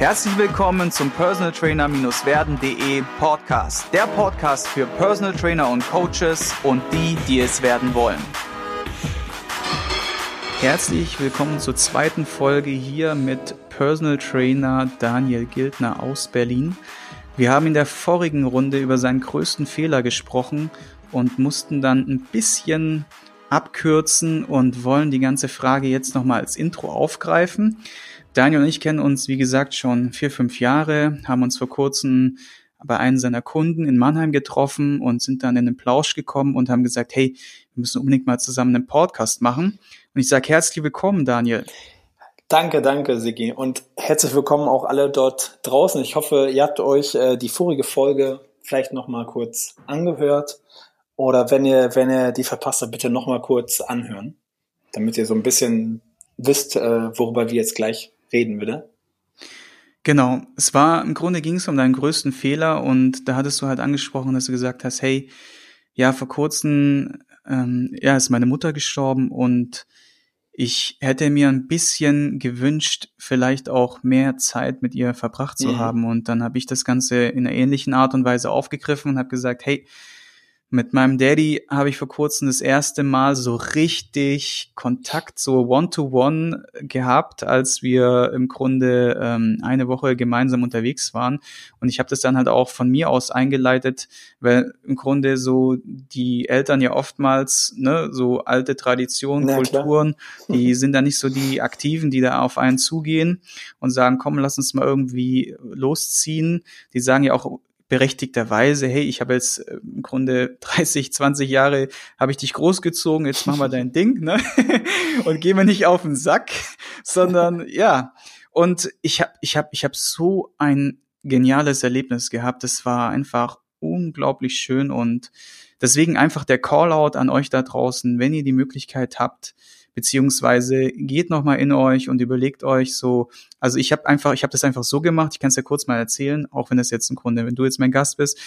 Herzlich willkommen zum Personal Trainer-werden.de Podcast. Der Podcast für Personal Trainer und Coaches und die, die es werden wollen. Herzlich willkommen zur zweiten Folge hier mit Personal Trainer Daniel Gildner aus Berlin. Wir haben in der vorigen Runde über seinen größten Fehler gesprochen und mussten dann ein bisschen abkürzen und wollen die ganze Frage jetzt nochmal als Intro aufgreifen. Daniel und ich kennen uns, wie gesagt, schon vier, fünf Jahre, haben uns vor kurzem bei einem seiner Kunden in Mannheim getroffen und sind dann in den Plausch gekommen und haben gesagt, hey, wir müssen unbedingt mal zusammen einen Podcast machen. Und ich sage herzlich willkommen, Daniel. Danke, danke, Sigi. Und herzlich willkommen auch alle dort draußen. Ich hoffe, ihr habt euch äh, die vorige Folge vielleicht noch mal kurz angehört. Oder wenn ihr, wenn ihr die verpasst habt, bitte noch mal kurz anhören, damit ihr so ein bisschen wisst, äh, worüber wir jetzt gleich reden würde. Genau, es war im Grunde ging es um deinen größten Fehler und da hattest du halt angesprochen, dass du gesagt hast, hey, ja, vor kurzem ähm, ja, ist meine Mutter gestorben und ich hätte mir ein bisschen gewünscht, vielleicht auch mehr Zeit mit ihr verbracht zu mhm. haben. Und dann habe ich das Ganze in einer ähnlichen Art und Weise aufgegriffen und habe gesagt, hey, mit meinem Daddy habe ich vor kurzem das erste Mal so richtig Kontakt, so One-to-One -one gehabt, als wir im Grunde ähm, eine Woche gemeinsam unterwegs waren. Und ich habe das dann halt auch von mir aus eingeleitet, weil im Grunde so die Eltern ja oftmals, ne, so alte Traditionen, ja, Kulturen, klar. die sind da nicht so die Aktiven, die da auf einen zugehen und sagen, komm, lass uns mal irgendwie losziehen. Die sagen ja auch berechtigterweise, hey, ich habe jetzt äh, im Grunde 30, 20 Jahre, habe ich dich großgezogen, jetzt mach mal dein Ding, ne? Und geh mir nicht auf den Sack, sondern ja. Und ich habe ich habe ich habe so ein geniales Erlebnis gehabt. Das war einfach unglaublich schön und deswegen einfach der Callout an euch da draußen, wenn ihr die Möglichkeit habt, beziehungsweise geht noch mal in euch und überlegt euch so, also ich habe einfach, ich habe das einfach so gemacht, ich kann es ja kurz mal erzählen, auch wenn das jetzt im Grunde, wenn du jetzt mein Gast bist,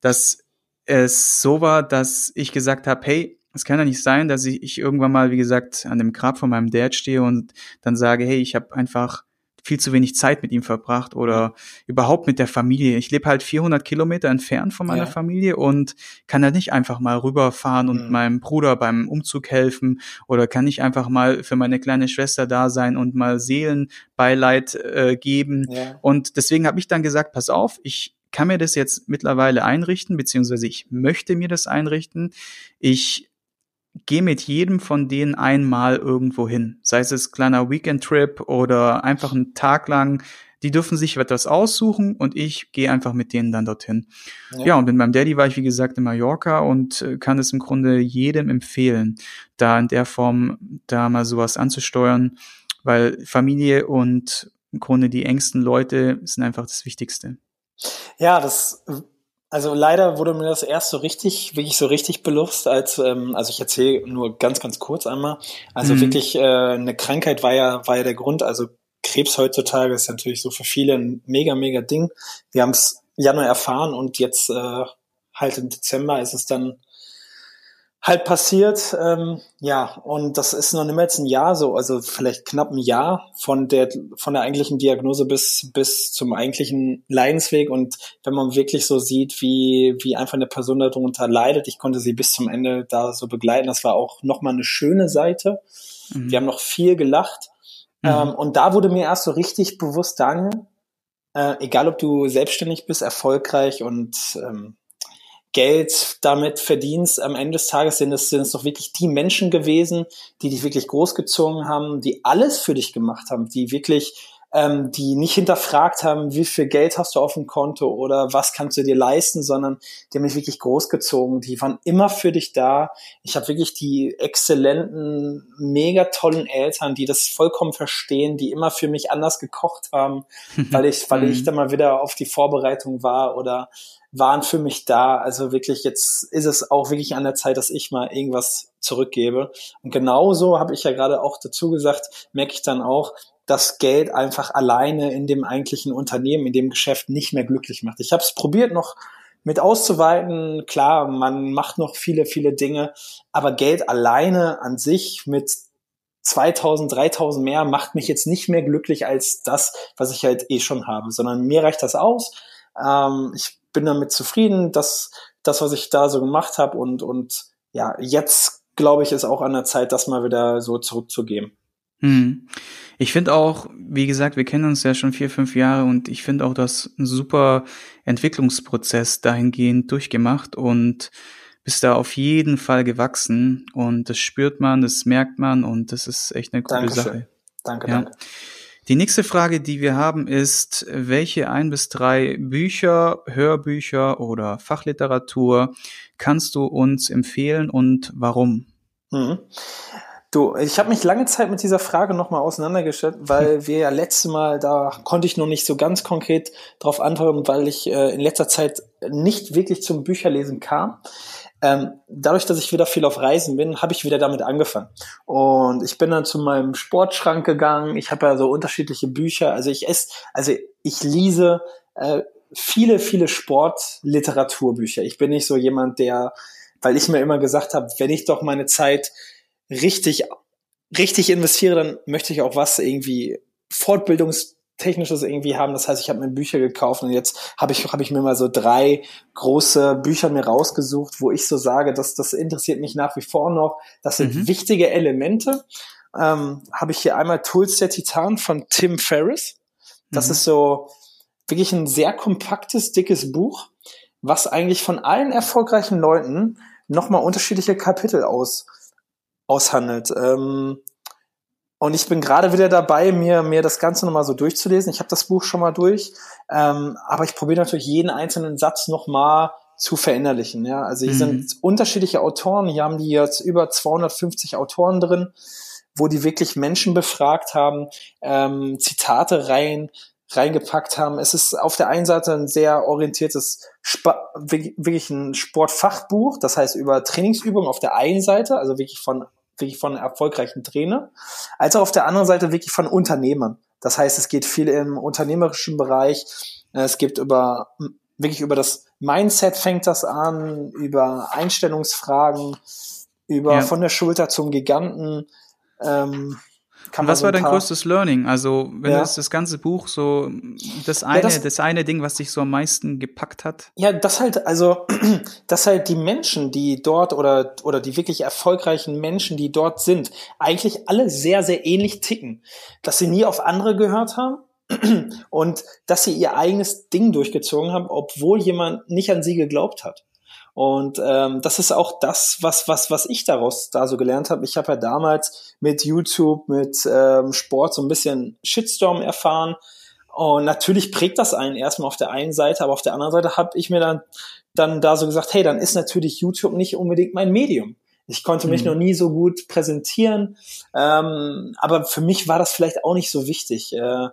dass es so war, dass ich gesagt habe, hey, es kann ja nicht sein, dass ich, ich irgendwann mal, wie gesagt, an dem Grab von meinem Dad stehe und dann sage, hey, ich habe einfach viel zu wenig Zeit mit ihm verbracht oder überhaupt mit der Familie. Ich lebe halt 400 Kilometer entfernt von meiner ja. Familie und kann halt nicht einfach mal rüberfahren und mhm. meinem Bruder beim Umzug helfen oder kann nicht einfach mal für meine kleine Schwester da sein und mal Seelenbeileid äh, geben. Ja. Und deswegen habe ich dann gesagt, pass auf, ich kann mir das jetzt mittlerweile einrichten, beziehungsweise ich möchte mir das einrichten. Ich geh mit jedem von denen einmal irgendwo hin. Sei es kleiner Weekend-Trip oder einfach einen Tag lang. Die dürfen sich etwas aussuchen und ich gehe einfach mit denen dann dorthin. Ja. ja, und mit meinem Daddy war ich, wie gesagt, in Mallorca und äh, kann es im Grunde jedem empfehlen, da in der Form da mal sowas anzusteuern, weil Familie und im Grunde die engsten Leute sind einfach das Wichtigste. Ja, das also leider wurde mir das erst so richtig, wirklich so richtig belust, als, ähm, also ich erzähle nur ganz, ganz kurz einmal. Also mhm. wirklich, äh, eine Krankheit war ja, war ja der Grund. Also Krebs heutzutage ist natürlich so für viele ein mega, mega Ding. Wir haben es Januar erfahren und jetzt äh, halt im Dezember ist es dann halt passiert. Ähm, ja, und das ist noch nicht mehr jetzt ein Jahr so, also vielleicht knapp ein Jahr von der von der eigentlichen Diagnose bis bis zum eigentlichen Leidensweg. Und wenn man wirklich so sieht, wie wie einfach eine Person darunter leidet, ich konnte sie bis zum Ende da so begleiten. Das war auch noch mal eine schöne Seite. Mhm. Wir haben noch viel gelacht. Mhm. Ähm, und da wurde mir erst so richtig bewusst, Daniel, äh, egal ob du selbstständig bist, erfolgreich und ähm, Geld damit verdienst, am Ende des Tages sind es, sind es doch wirklich die Menschen gewesen, die dich wirklich großgezogen haben, die alles für dich gemacht haben, die wirklich ähm, die nicht hinterfragt haben, wie viel Geld hast du auf dem Konto oder was kannst du dir leisten, sondern die haben mich wirklich großgezogen. Die waren immer für dich da. Ich habe wirklich die exzellenten, mega tollen Eltern, die das vollkommen verstehen, die immer für mich anders gekocht haben, weil ich, weil ich mhm. dann mal wieder auf die Vorbereitung war oder waren für mich da. Also wirklich, jetzt ist es auch wirklich an der Zeit, dass ich mal irgendwas zurückgebe. Und genauso habe ich ja gerade auch dazu gesagt, merke ich dann auch, das Geld einfach alleine in dem eigentlichen Unternehmen, in dem Geschäft nicht mehr glücklich macht. Ich habe es probiert noch mit auszuweiten. Klar, man macht noch viele, viele Dinge, aber Geld alleine an sich mit 2000, 3000 mehr macht mich jetzt nicht mehr glücklich als das, was ich halt eh schon habe, sondern mir reicht das aus. Ähm, ich bin damit zufrieden, dass das, was ich da so gemacht habe und, und ja, jetzt glaube ich, ist auch an der Zeit, das mal wieder so zurückzugeben. Hm. Ich finde auch, wie gesagt, wir kennen uns ja schon vier, fünf Jahre und ich finde auch das ein super Entwicklungsprozess dahingehend durchgemacht und bist da auf jeden Fall gewachsen und das spürt man, das merkt man und das ist echt eine coole Dankeschön. Sache. Danke, ja. danke. Die nächste Frage, die wir haben, ist, welche ein bis drei Bücher, Hörbücher oder Fachliteratur kannst du uns empfehlen und warum? Mhm. Du, ich habe mich lange Zeit mit dieser Frage nochmal auseinandergestellt, weil wir ja letztes Mal, da konnte ich noch nicht so ganz konkret darauf antworten, weil ich äh, in letzter Zeit nicht wirklich zum Bücherlesen kam. Ähm, dadurch, dass ich wieder viel auf Reisen bin, habe ich wieder damit angefangen. Und ich bin dann zu meinem Sportschrank gegangen. Ich habe ja so unterschiedliche Bücher. Also ich esse, also ich lese äh, viele, viele Sportliteraturbücher. Ich bin nicht so jemand, der, weil ich mir immer gesagt habe, wenn ich doch meine Zeit richtig, richtig investiere, dann möchte ich auch was irgendwie Fortbildungs Technisches irgendwie haben. Das heißt, ich habe mir Bücher gekauft und jetzt habe ich, hab ich mir mal so drei große Bücher mir rausgesucht, wo ich so sage, dass das interessiert mich nach wie vor noch. Das sind mhm. wichtige Elemente. Ähm, habe ich hier einmal Tools der Titan von Tim Ferriss. Das mhm. ist so wirklich ein sehr kompaktes, dickes Buch, was eigentlich von allen erfolgreichen Leuten nochmal unterschiedliche Kapitel aus, aushandelt. Ähm, und ich bin gerade wieder dabei, mir, mir das Ganze nochmal so durchzulesen. Ich habe das Buch schon mal durch, ähm, aber ich probiere natürlich jeden einzelnen Satz nochmal zu verinnerlichen. Ja? Also hier mhm. sind unterschiedliche Autoren, hier haben die jetzt über 250 Autoren drin, wo die wirklich Menschen befragt haben, ähm, Zitate rein reingepackt haben. Es ist auf der einen Seite ein sehr orientiertes, wirklich ein Sportfachbuch, das heißt über Trainingsübungen auf der einen Seite, also wirklich von wirklich von erfolgreichen Trainer, als auch auf der anderen Seite wirklich von Unternehmern. Das heißt, es geht viel im unternehmerischen Bereich. Es gibt über, wirklich über das Mindset fängt das an, über Einstellungsfragen, über ja. von der Schulter zum Giganten. Ähm, kann was so war dein größtes Learning? Also, wenn ja. das das ganze Buch so das eine, ja, das, das, eine Ding, was dich so am meisten gepackt hat? Ja, das halt, also, dass halt die Menschen, die dort oder oder die wirklich erfolgreichen Menschen, die dort sind, eigentlich alle sehr sehr ähnlich ticken, dass sie nie auf andere gehört haben und dass sie ihr eigenes Ding durchgezogen haben, obwohl jemand nicht an sie geglaubt hat. Und ähm, das ist auch das, was, was, was ich daraus da so gelernt habe. Ich habe ja damals mit YouTube, mit ähm, Sport so ein bisschen Shitstorm erfahren. Und natürlich prägt das einen erstmal auf der einen Seite, aber auf der anderen Seite habe ich mir dann, dann da so gesagt, hey, dann ist natürlich YouTube nicht unbedingt mein Medium. Ich konnte mich mhm. noch nie so gut präsentieren, ähm, aber für mich war das vielleicht auch nicht so wichtig. Äh,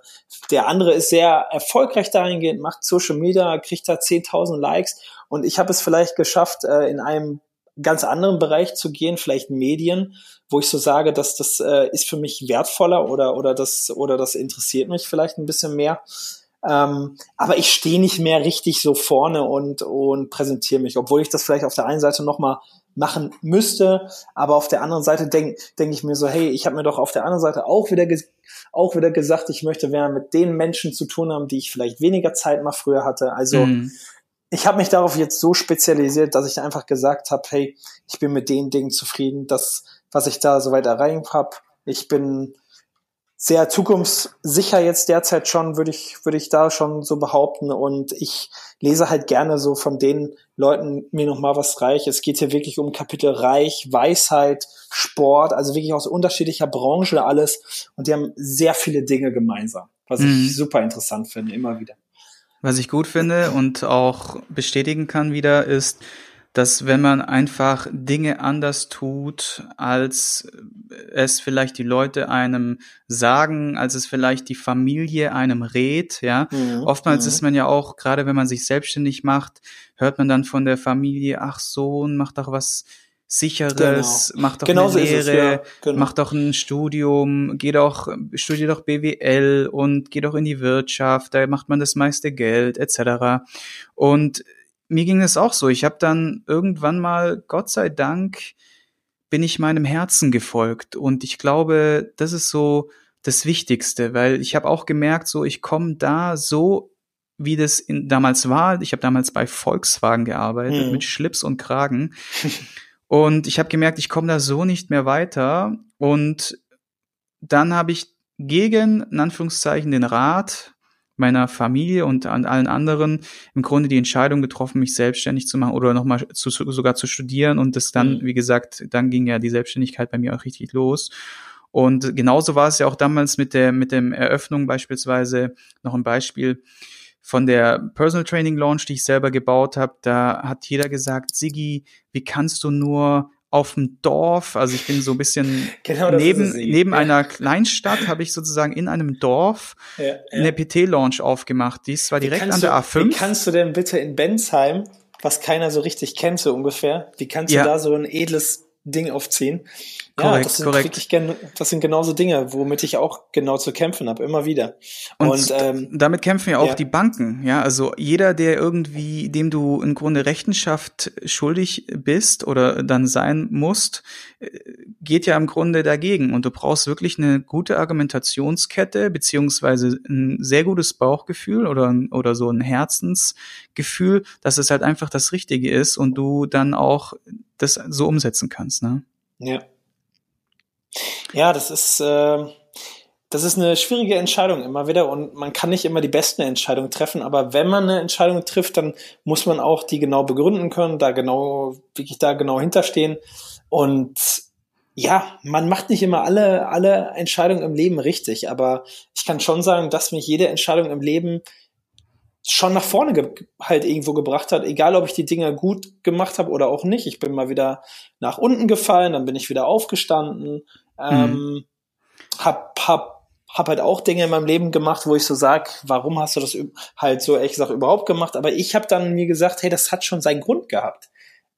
der andere ist sehr erfolgreich dahingehend, macht Social Media, kriegt da 10.000 Likes und ich habe es vielleicht geschafft, äh, in einem ganz anderen Bereich zu gehen, vielleicht Medien, wo ich so sage, dass das äh, ist für mich wertvoller oder oder das oder das interessiert mich vielleicht ein bisschen mehr. Ähm, aber ich stehe nicht mehr richtig so vorne und und präsentiere mich, obwohl ich das vielleicht auf der einen Seite noch mal machen müsste. Aber auf der anderen Seite denke denk ich mir so, hey, ich habe mir doch auf der anderen Seite auch wieder, auch wieder gesagt, ich möchte mehr mit den Menschen zu tun haben, die ich vielleicht weniger Zeit mal früher hatte. Also mhm. Ich habe mich darauf jetzt so spezialisiert, dass ich einfach gesagt habe, hey, ich bin mit den Dingen zufrieden, das, was ich da soweit erreicht habe. Ich bin sehr zukunftssicher jetzt derzeit schon, würde ich, würde ich da schon so behaupten. Und ich lese halt gerne so von den Leuten mir noch mal was reich. Es geht hier wirklich um Kapitel Reich, Weisheit, Sport, also wirklich aus unterschiedlicher Branche alles. Und die haben sehr viele Dinge gemeinsam, was mhm. ich super interessant finde, immer wieder. Was ich gut finde und auch bestätigen kann wieder, ist, dass wenn man einfach Dinge anders tut, als es vielleicht die Leute einem sagen, als es vielleicht die Familie einem rät, ja. Mhm. Oftmals mhm. ist man ja auch, gerade wenn man sich selbstständig macht, hört man dann von der Familie, ach Sohn, mach doch was sicheres, genau. mach doch Genauso eine Lehre, es, ja. genau. mach doch ein Studium, geh doch, studier doch BWL und geh doch in die Wirtschaft, da macht man das meiste Geld, etc. Und mir ging es auch so. Ich habe dann irgendwann mal, Gott sei Dank, bin ich meinem Herzen gefolgt. Und ich glaube, das ist so das Wichtigste, weil ich habe auch gemerkt, so ich komme da so, wie das in, damals war. Ich habe damals bei Volkswagen gearbeitet mhm. mit Schlips und Kragen. und ich habe gemerkt, ich komme da so nicht mehr weiter. Und dann habe ich gegen, in Anführungszeichen, den Rat meiner Familie und an allen anderen im Grunde die Entscheidung getroffen, mich selbstständig zu machen oder nochmal zu, sogar zu studieren. Und das dann, mhm. wie gesagt, dann ging ja die Selbstständigkeit bei mir auch richtig los. Und genauso war es ja auch damals mit der, mit dem Eröffnung beispielsweise noch ein Beispiel von der Personal Training Launch, die ich selber gebaut habe. Da hat jeder gesagt, Sigi, wie kannst du nur auf dem Dorf, also ich bin so ein bisschen genau, neben, neben ja. einer Kleinstadt habe ich sozusagen in einem Dorf ja, ja. eine PT-Launch aufgemacht. Die ist zwar direkt an der A5. Wie kannst du denn bitte in Bensheim, was keiner so richtig kennt, so ungefähr, wie kannst du da so ein edles Ding aufziehen? Korrekt, ja, das sind korrekt. wirklich das sind genauso Dinge, womit ich auch genau zu kämpfen habe, immer wieder. Und, und ähm, damit kämpfen ja auch ja. die Banken, ja. Also jeder, der irgendwie, dem du im Grunde Rechenschaft schuldig bist oder dann sein musst, äh, geht ja im Grunde dagegen. Und du brauchst wirklich eine gute Argumentationskette beziehungsweise ein sehr gutes Bauchgefühl oder, oder so ein Herzensgefühl, dass es halt einfach das Richtige ist und du dann auch das so umsetzen kannst, ne? Ja. Ja, das ist, äh, das ist eine schwierige Entscheidung immer wieder und man kann nicht immer die besten Entscheidungen treffen, aber wenn man eine Entscheidung trifft, dann muss man auch die genau begründen können, da genau, wirklich da genau hinterstehen und ja, man macht nicht immer alle, alle Entscheidungen im Leben richtig, aber ich kann schon sagen, dass mich jede Entscheidung im Leben schon nach vorne halt irgendwo gebracht hat, egal ob ich die Dinge gut gemacht habe oder auch nicht. Ich bin mal wieder nach unten gefallen, dann bin ich wieder aufgestanden, ähm, mhm. hab, hab, hab halt auch Dinge in meinem Leben gemacht, wo ich so sag, warum hast du das halt so ehrlich gesagt überhaupt gemacht? Aber ich habe dann mir gesagt, hey, das hat schon seinen Grund gehabt.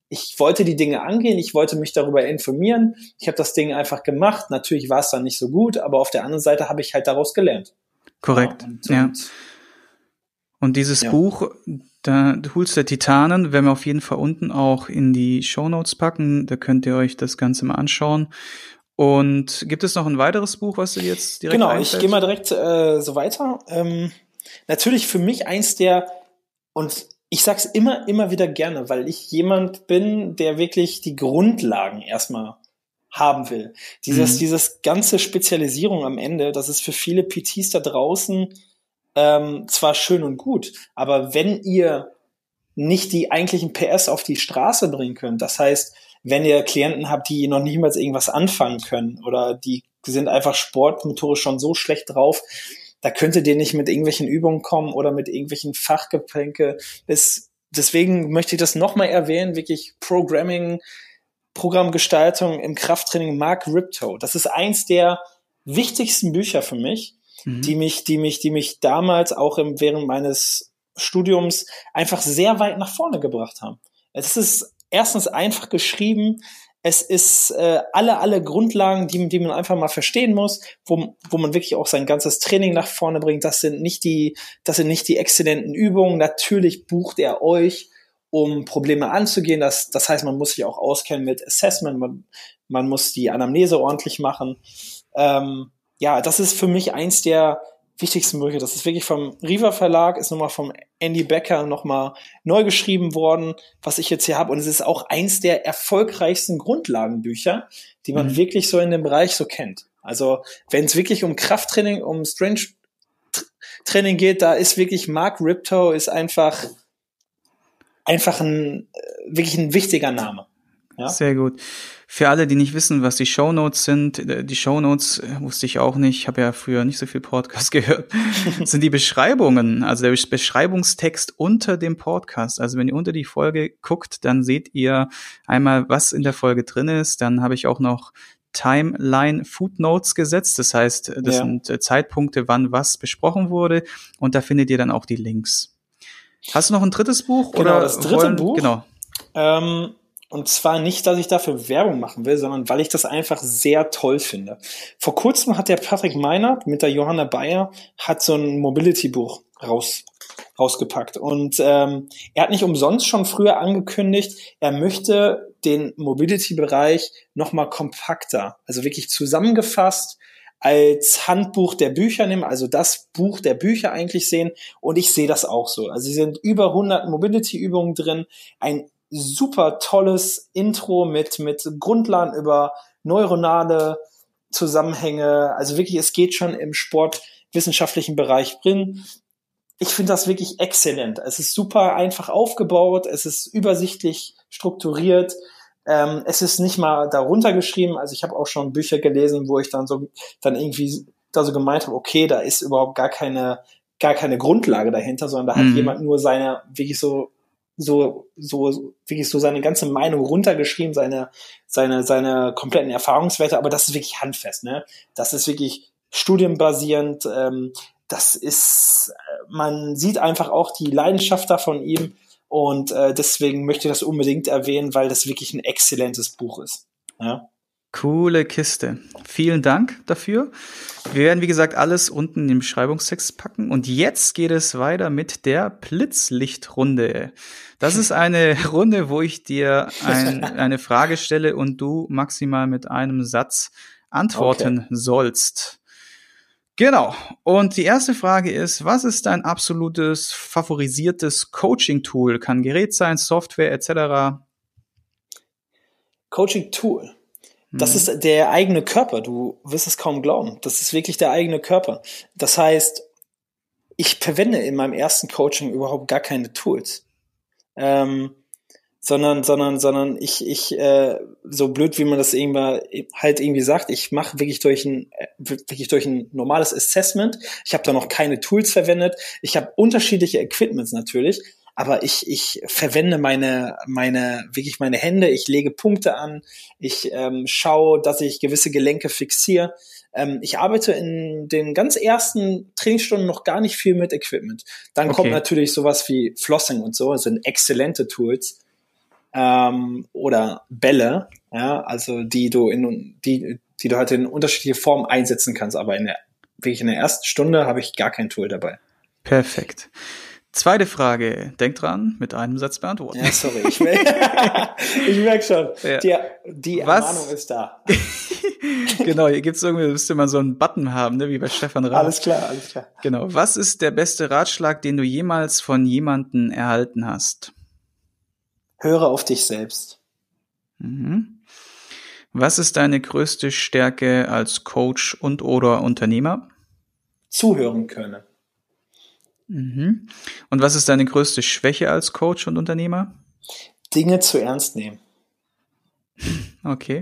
Ich wollte die Dinge angehen, ich wollte mich darüber informieren. Ich habe das Ding einfach gemacht. Natürlich war es dann nicht so gut, aber auf der anderen Seite habe ich halt daraus gelernt. Korrekt. Ja. Und, ja. Und und dieses ja. Buch, da Tools der Titanen, werden wir auf jeden Fall unten auch in die Show Notes packen. Da könnt ihr euch das Ganze mal anschauen. Und gibt es noch ein weiteres Buch, was du jetzt direkt Genau, einfällt? ich gehe mal direkt äh, so weiter. Ähm, natürlich für mich eins der, und ich sag's immer, immer wieder gerne, weil ich jemand bin, der wirklich die Grundlagen erstmal haben will. Dieses, mhm. dieses ganze Spezialisierung am Ende, das ist für viele PTs da draußen ähm, zwar schön und gut, aber wenn ihr nicht die eigentlichen PS auf die Straße bringen könnt, das heißt, wenn ihr Klienten habt, die noch niemals irgendwas anfangen können oder die sind einfach sportmotorisch schon so schlecht drauf, da könntet ihr nicht mit irgendwelchen Übungen kommen oder mit irgendwelchen Fachgeplänke. Es, deswegen möchte ich das nochmal erwähnen, wirklich Programming, Programmgestaltung im Krafttraining Mark Ripto. Das ist eins der wichtigsten Bücher für mich mhm. die mich, die mich, die mich damals auch im, während meines Studiums einfach sehr weit nach vorne gebracht haben. Es ist erstens einfach geschrieben, es ist äh, alle, alle Grundlagen, die, die man einfach mal verstehen muss, wo, wo man wirklich auch sein ganzes Training nach vorne bringt. Das sind nicht die, das sind nicht die exzellenten Übungen. Natürlich bucht er euch, um Probleme anzugehen. Das, das heißt, man muss sich auch auskennen mit Assessment, man, man muss die Anamnese ordentlich machen. Ähm, ja, das ist für mich eins der wichtigsten Bücher. Das ist wirklich vom Riva Verlag, ist nochmal vom Andy Becker nochmal neu geschrieben worden, was ich jetzt hier habe. Und es ist auch eins der erfolgreichsten Grundlagenbücher, die man mhm. wirklich so in dem Bereich so kennt. Also wenn es wirklich um Krafttraining, um Strange Training geht, da ist wirklich Mark Riptow ist einfach einfach ein äh, wirklich ein wichtiger Name. Ja? Sehr gut. Für alle, die nicht wissen, was die Shownotes sind, äh, die Shownotes äh, wusste ich auch nicht, ich habe ja früher nicht so viel Podcast gehört, sind die Beschreibungen, also der Beschreibungstext unter dem Podcast. Also wenn ihr unter die Folge guckt, dann seht ihr einmal, was in der Folge drin ist. Dann habe ich auch noch Timeline Footnotes gesetzt. Das heißt, das ja. sind äh, Zeitpunkte, wann was besprochen wurde. Und da findet ihr dann auch die Links. Hast du noch ein drittes Buch? Genau, oder das dritte wollen, Buch. Genau. Ähm Und zwar nicht, dass ich dafür Werbung machen will, sondern weil ich das einfach sehr toll finde. Vor kurzem hat der Patrick Meinert mit der Johanna Bayer hat so ein Mobility-Buch raus, rausgepackt. Und ähm, er hat nicht umsonst schon früher angekündigt, er möchte den Mobility-Bereich nochmal kompakter, also wirklich zusammengefasst als Handbuch der Bücher nehmen, also das Buch der Bücher eigentlich sehen. Und ich sehe das auch so. Also sie sind über 100 Mobility-Übungen drin, ein super tolles Intro mit, mit Grundlagen über neuronale Zusammenhänge. Also wirklich, es geht schon im sportwissenschaftlichen Bereich drin. Ich finde das wirklich exzellent. Es ist super einfach aufgebaut, es ist übersichtlich strukturiert. Ähm, es ist nicht mal darunter geschrieben. Also ich habe auch schon Bücher gelesen, wo ich dann so dann irgendwie da so gemeint habe, okay, da ist überhaupt gar keine gar keine Grundlage dahinter, sondern da hat mhm. jemand nur seine wirklich so so, so, wirklich so seine ganze Meinung runtergeschrieben, seine, seine, seine kompletten Erfahrungswerte, aber das ist wirklich handfest, ne? Das ist wirklich studienbasierend, ähm, das ist, man sieht einfach auch die Leidenschaft da von ihm und äh, deswegen möchte ich das unbedingt erwähnen, weil das wirklich ein exzellentes Buch ist. Ja? Coole Kiste. Vielen Dank dafür. Wir werden, wie gesagt, alles unten in den Beschreibungstext packen. Und jetzt geht es weiter mit der Blitzlichtrunde. Das ist eine Runde, wo ich dir ein, eine Frage stelle und du maximal mit einem Satz antworten okay. sollst. Genau. Und die erste Frage ist, was ist dein absolutes favorisiertes Coaching-Tool? Kann Gerät sein, Software etc. Coaching-Tool. Das mhm. ist der eigene Körper. Du wirst es kaum glauben. Das ist wirklich der eigene Körper. Das heißt, ich verwende in meinem ersten Coaching überhaupt gar keine Tools. Ähm, sondern, sondern, sondern ich, ich, äh, so blöd wie man das irgendwie halt irgendwie sagt, ich mache wirklich durch ein, wirklich durch ein normales Assessment. Ich habe da noch keine Tools verwendet. Ich habe unterschiedliche Equipments natürlich, aber ich, ich verwende meine, meine, wirklich meine Hände, ich lege Punkte an, ich ähm, schaue, dass ich gewisse Gelenke fixiere. Ähm, ich arbeite in den ganz ersten Trainingsstunden noch gar nicht viel mit Equipment. Dann okay. kommt natürlich sowas wie Flossing und so, das sind exzellente Tools. Ähm, oder Bälle, ja, also die du in die, die du halt in unterschiedliche Formen einsetzen kannst, aber in der, wirklich in der ersten Stunde habe ich gar kein Tool dabei. Perfekt. Zweite Frage. Denk dran, mit einem Satz beantworten. Ja, sorry. Ich, ich merke schon. Ja. Die, die Ermahnung ist da. genau, hier gibt's irgendwie, müsste man so einen Button haben, ne, wie bei Stefan Rath. Alles klar, alles klar. Genau. Was ist der beste Ratschlag, den du jemals von jemanden erhalten hast? Höre auf dich selbst. Mhm. Was ist deine größte Stärke als Coach und oder Unternehmer? Zuhören können. Mhm. Und was ist deine größte Schwäche als Coach und Unternehmer? Dinge zu ernst nehmen. Okay.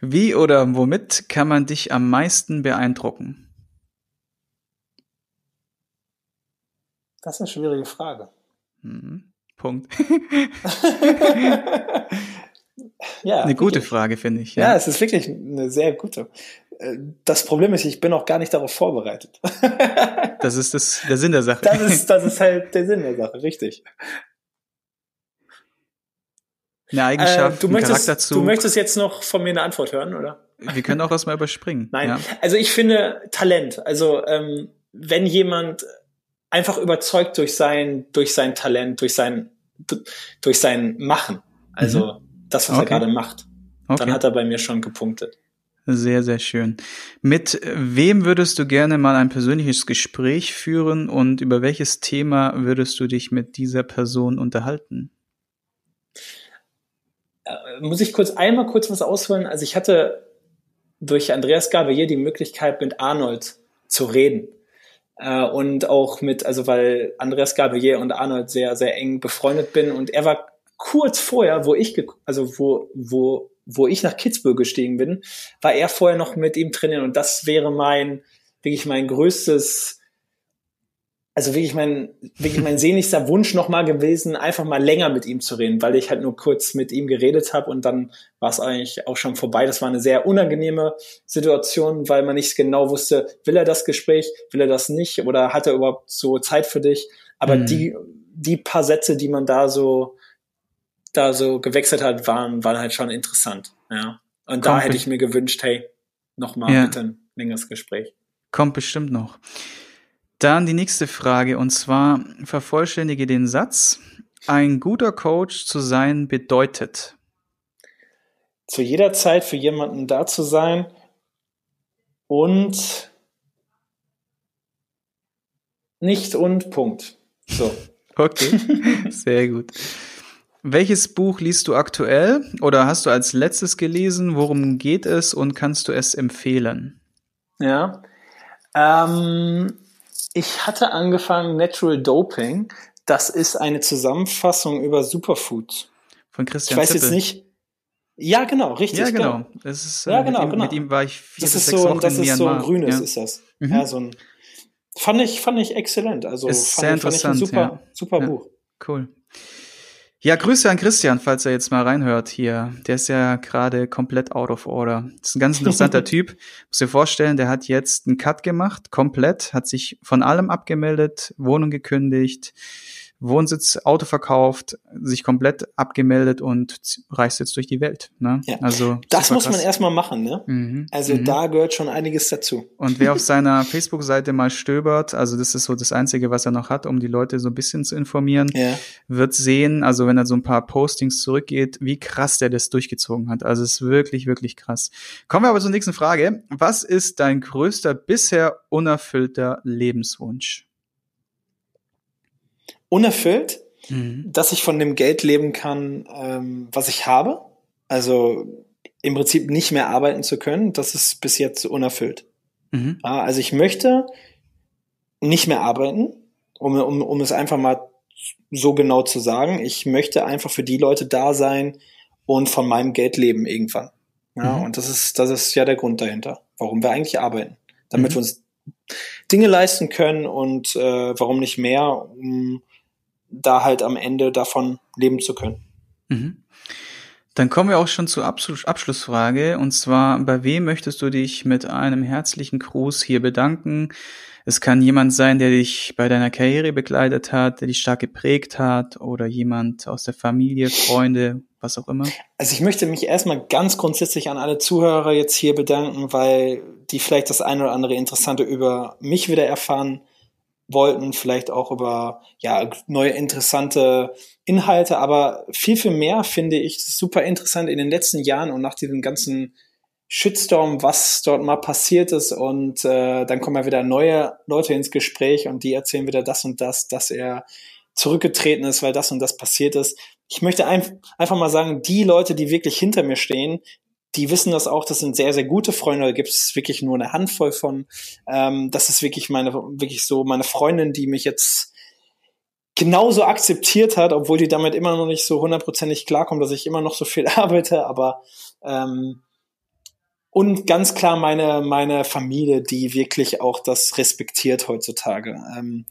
Wie oder womit kann man dich am meisten beeindrucken? Das ist eine schwierige Frage. Mhm. Punkt. ja, eine gute Frage, finde ich. Ja. ja, es ist wirklich eine sehr gute das Problem ist, ich bin auch gar nicht darauf vorbereitet. das ist das, der Sinn der Sache. Das ist, das ist halt der Sinn der Sache, richtig. Eine Eigenschaft, äh, du möchtest, Du möchtest jetzt noch von mir eine Antwort hören, oder? Wir können auch das mal überspringen. Nein, ja. also ich finde Talent. Also ähm, wenn jemand einfach überzeugt durch sein, durch sein Talent, durch sein, durch sein Machen, also mhm. das, was okay. er gerade macht, okay. dann hat er bei mir schon gepunktet. Sehr, sehr schön. Mit wem würdest du gerne mal ein persönliches Gespräch führen und über welches Thema würdest du dich mit dieser Person unterhalten? Äh, muss ich kurz einmal kurz was ausholen? Also ich hatte durch Andreas Gabriel die Möglichkeit, mit Arnold zu reden. Äh, und auch mit, also weil Andreas Gabriel und Arnold sehr, sehr eng befreundet bin und er war kurz vorher, wo ich, also wo, wo wo ich nach Kitzbühel gestiegen bin, war er vorher noch mit ihm trainieren und das wäre mein, wirklich mein größtes, also wirklich mein, wirklich mein sehnlichster Wunsch nochmal gewesen, einfach mal länger mit ihm zu reden, weil ich halt nur kurz mit ihm geredet habe und dann war es eigentlich auch schon vorbei. Das war eine sehr unangenehme Situation, weil man nicht genau wusste, will er das Gespräch, will er das nicht oder hat er überhaupt so Zeit für dich? Aber mhm. die, die paar Sätze, die man da so da so gewechselt hat, waren, waren halt schon interessant. Ja. Und da hätte ich mir gewünscht, hey, nochmal ja. bitte ein längeres Gespräch. Kommt bestimmt noch. Dann die nächste Frage und zwar vervollständige den Satz. Ein guter Coach zu sein bedeutet. Zu jeder Zeit für jemanden da zu sein und nicht und Punkt. So. okay, sehr gut. Welches Buch liest du aktuell oder hast du als letztes gelesen? Worum geht es und kannst du es empfehlen? Ja, ähm, ich hatte angefangen Natural Doping. Das ist eine Zusammenfassung über Superfoods. Von Christian Ich weiß Zippel. jetzt nicht. Ja, genau, richtig. Ja, genau. Das ist, äh, ja, genau, mit, ihm, genau. mit ihm war ich vier das bis sechs so, Wochen das in ist so ein grünes, ja. ist das. Mhm. Ja, so ein, fand ich, fand ich exzellent. Also ist fand, sehr interessant, fand ich ein super, ja. super Buch. Cool. Ja, Grüße an Christian, falls er jetzt mal reinhört hier. Der ist ja gerade komplett out of order. Das ist ein ganz interessanter Typ. Muss dir vorstellen, der hat jetzt einen Cut gemacht, komplett, hat sich von allem abgemeldet, Wohnung gekündigt, Wohnsitz, Auto verkauft, sich komplett abgemeldet und reist jetzt durch die Welt. Ne? Ja. Also das muss krass. man erstmal machen. Ne? Mhm. Also mhm. da gehört schon einiges dazu. Und wer auf seiner Facebook-Seite mal stöbert, also das ist so das Einzige, was er noch hat, um die Leute so ein bisschen zu informieren, ja. wird sehen, also wenn er so ein paar Postings zurückgeht, wie krass der das durchgezogen hat. Also es ist wirklich, wirklich krass. Kommen wir aber zur nächsten Frage. Was ist dein größter bisher unerfüllter Lebenswunsch? Unerfüllt, mhm. dass ich von dem Geld leben kann, ähm, was ich habe. Also im Prinzip nicht mehr arbeiten zu können, das ist bis jetzt unerfüllt. Mhm. Also ich möchte nicht mehr arbeiten, um, um, um es einfach mal so genau zu sagen. Ich möchte einfach für die Leute da sein und von meinem Geld leben irgendwann. Ja, mhm. und das ist, das ist ja der Grund dahinter, warum wir eigentlich arbeiten. Damit mhm. wir uns Dinge leisten können und äh, warum nicht mehr, um da halt am Ende davon leben zu können. Mhm. Dann kommen wir auch schon zur Abschlussfrage. Und zwar, bei wem möchtest du dich mit einem herzlichen Gruß hier bedanken? Es kann jemand sein, der dich bei deiner Karriere begleitet hat, der dich stark geprägt hat oder jemand aus der Familie, Freunde, was auch immer. Also ich möchte mich erstmal ganz grundsätzlich an alle Zuhörer jetzt hier bedanken, weil die vielleicht das eine oder andere Interessante über mich wieder erfahren wollten, vielleicht auch über ja neue interessante Inhalte, aber viel viel mehr finde ich super interessant in den letzten Jahren und nach diesem ganzen Shitstorm, was dort mal passiert ist und äh, dann kommen ja wieder neue Leute ins Gespräch und die erzählen wieder das und das, dass er zurückgetreten ist, weil das und das passiert ist. Ich möchte ein, einfach mal sagen, die Leute, die wirklich hinter mir stehen, die wissen das auch, das sind sehr, sehr gute Freunde, da gibt es wirklich nur eine Handvoll von. Ähm, das ist wirklich meine, wirklich so meine Freundin, die mich jetzt genauso akzeptiert hat, obwohl die damit immer noch nicht so hundertprozentig klarkommt, dass ich immer noch so viel arbeite, aber ähm, und ganz klar meine, meine Familie, die wirklich auch das respektiert heutzutage. Ähm,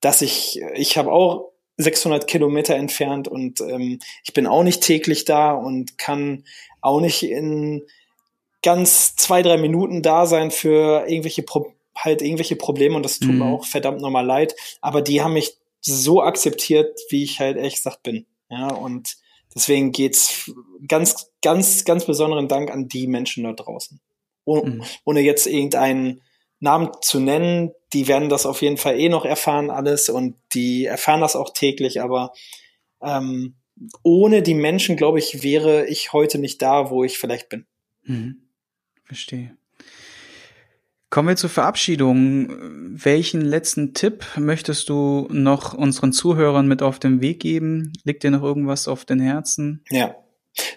dass ich, ich habe auch 600 Kilometer entfernt und ähm, ich bin auch nicht täglich da und kann auch nicht in ganz zwei, drei Minuten da sein für irgendwelche Pro halt irgendwelche Probleme und das tut mhm. mir auch verdammt nochmal leid. Aber die haben mich so akzeptiert, wie ich halt echt gesagt bin. Ja, und deswegen geht's ganz, ganz, ganz besonderen Dank an die Menschen dort draußen. Oh, mhm. Ohne jetzt irgendeinen Namen zu nennen, die werden das auf jeden Fall eh noch erfahren alles und die erfahren das auch täglich, aber ähm, ohne die Menschen, glaube ich, wäre ich heute nicht da, wo ich vielleicht bin. Mhm. Verstehe. Kommen wir zur Verabschiedung. Welchen letzten Tipp möchtest du noch unseren Zuhörern mit auf den Weg geben? Liegt dir noch irgendwas auf den Herzen? Ja,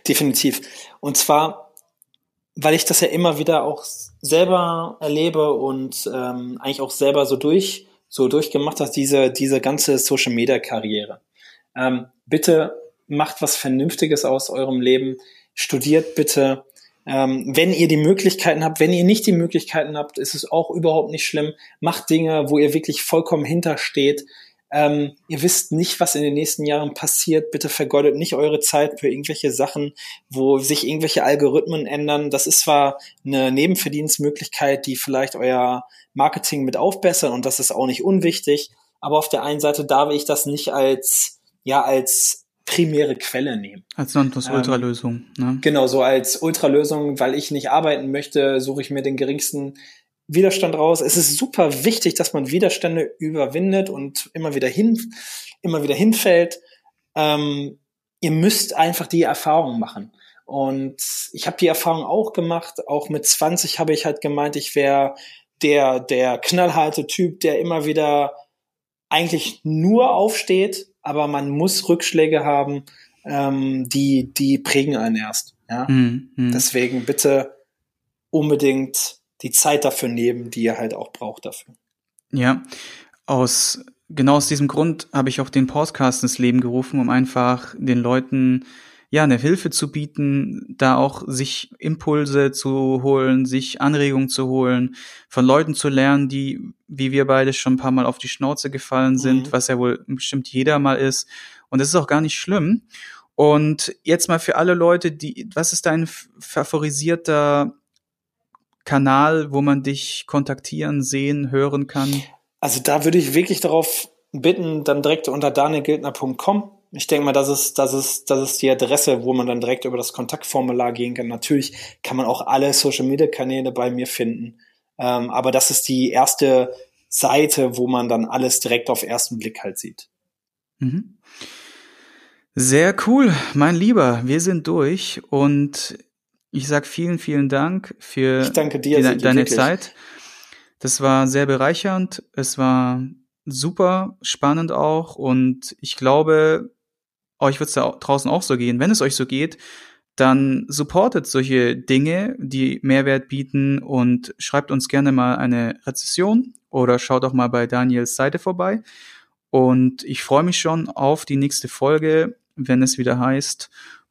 definitiv. Und zwar, weil ich das ja immer wieder auch selber erlebe und ähm, eigentlich auch selber so durch so durchgemacht habe, diese diese ganze Social Media Karriere. Ähm, bitte macht was Vernünftiges aus eurem Leben, studiert bitte. Ähm, wenn ihr die Möglichkeiten habt, wenn ihr nicht die Möglichkeiten habt, ist es auch überhaupt nicht schlimm. Macht Dinge, wo ihr wirklich vollkommen hintersteht. Ähm, ihr wisst nicht, was in den nächsten Jahren passiert. Bitte vergeudet nicht eure Zeit für irgendwelche Sachen, wo sich irgendwelche Algorithmen ändern. Das ist zwar eine Nebenverdienstmöglichkeit, die vielleicht euer Marketing mit aufbessern und das ist auch nicht unwichtig. Aber auf der einen Seite darf ich das nicht als, ja, als primäre Quelle nehmen. Als Nonplusultra-Lösung. Ähm, ne? Genau, so als Ultralösung, weil ich nicht arbeiten möchte, suche ich mir den geringsten Widerstand raus. Es ist super wichtig, dass man Widerstände überwindet und immer wieder hin, immer wieder hinfällt. Ähm, ihr müsst einfach die Erfahrung machen. Und ich habe die Erfahrung auch gemacht. Auch mit 20 habe ich halt gemeint, ich wäre der der knallharte Typ, der immer wieder eigentlich nur aufsteht, aber man muss Rückschläge haben, ähm, die die prägen einen erst. Ja, mhm. deswegen bitte unbedingt die Zeit dafür nehmen, die ihr halt auch braucht dafür. Ja, aus genau aus diesem Grund habe ich auch den Podcast ins Leben gerufen, um einfach den Leuten ja eine Hilfe zu bieten, da auch sich Impulse zu holen, sich Anregungen zu holen, von Leuten zu lernen, die wie wir beide schon ein paar Mal auf die Schnauze gefallen sind, mhm. was ja wohl bestimmt jeder mal ist. Und das ist auch gar nicht schlimm. Und jetzt mal für alle Leute, die, was ist dein favorisierter Kanal, wo man dich kontaktieren, sehen, hören kann? Also da würde ich wirklich darauf bitten, dann direkt unter danielgildner.com. Ich denke mal, das ist, das ist, das ist die Adresse, wo man dann direkt über das Kontaktformular gehen kann. Natürlich kann man auch alle Social Media Kanäle bei mir finden. Ähm, aber das ist die erste Seite, wo man dann alles direkt auf ersten Blick halt sieht. Mhm. Sehr cool, mein Lieber. Wir sind durch und ich sag vielen, vielen Dank für dir, die, deine wirklich. Zeit. Das war sehr bereichernd. Es war super spannend auch und ich glaube, euch wird es da draußen auch so gehen. Wenn es euch so geht, dann supportet solche Dinge, die Mehrwert bieten und schreibt uns gerne mal eine Rezession oder schaut auch mal bei Daniels Seite vorbei. Und ich freue mich schon auf die nächste Folge, wenn es wieder heißt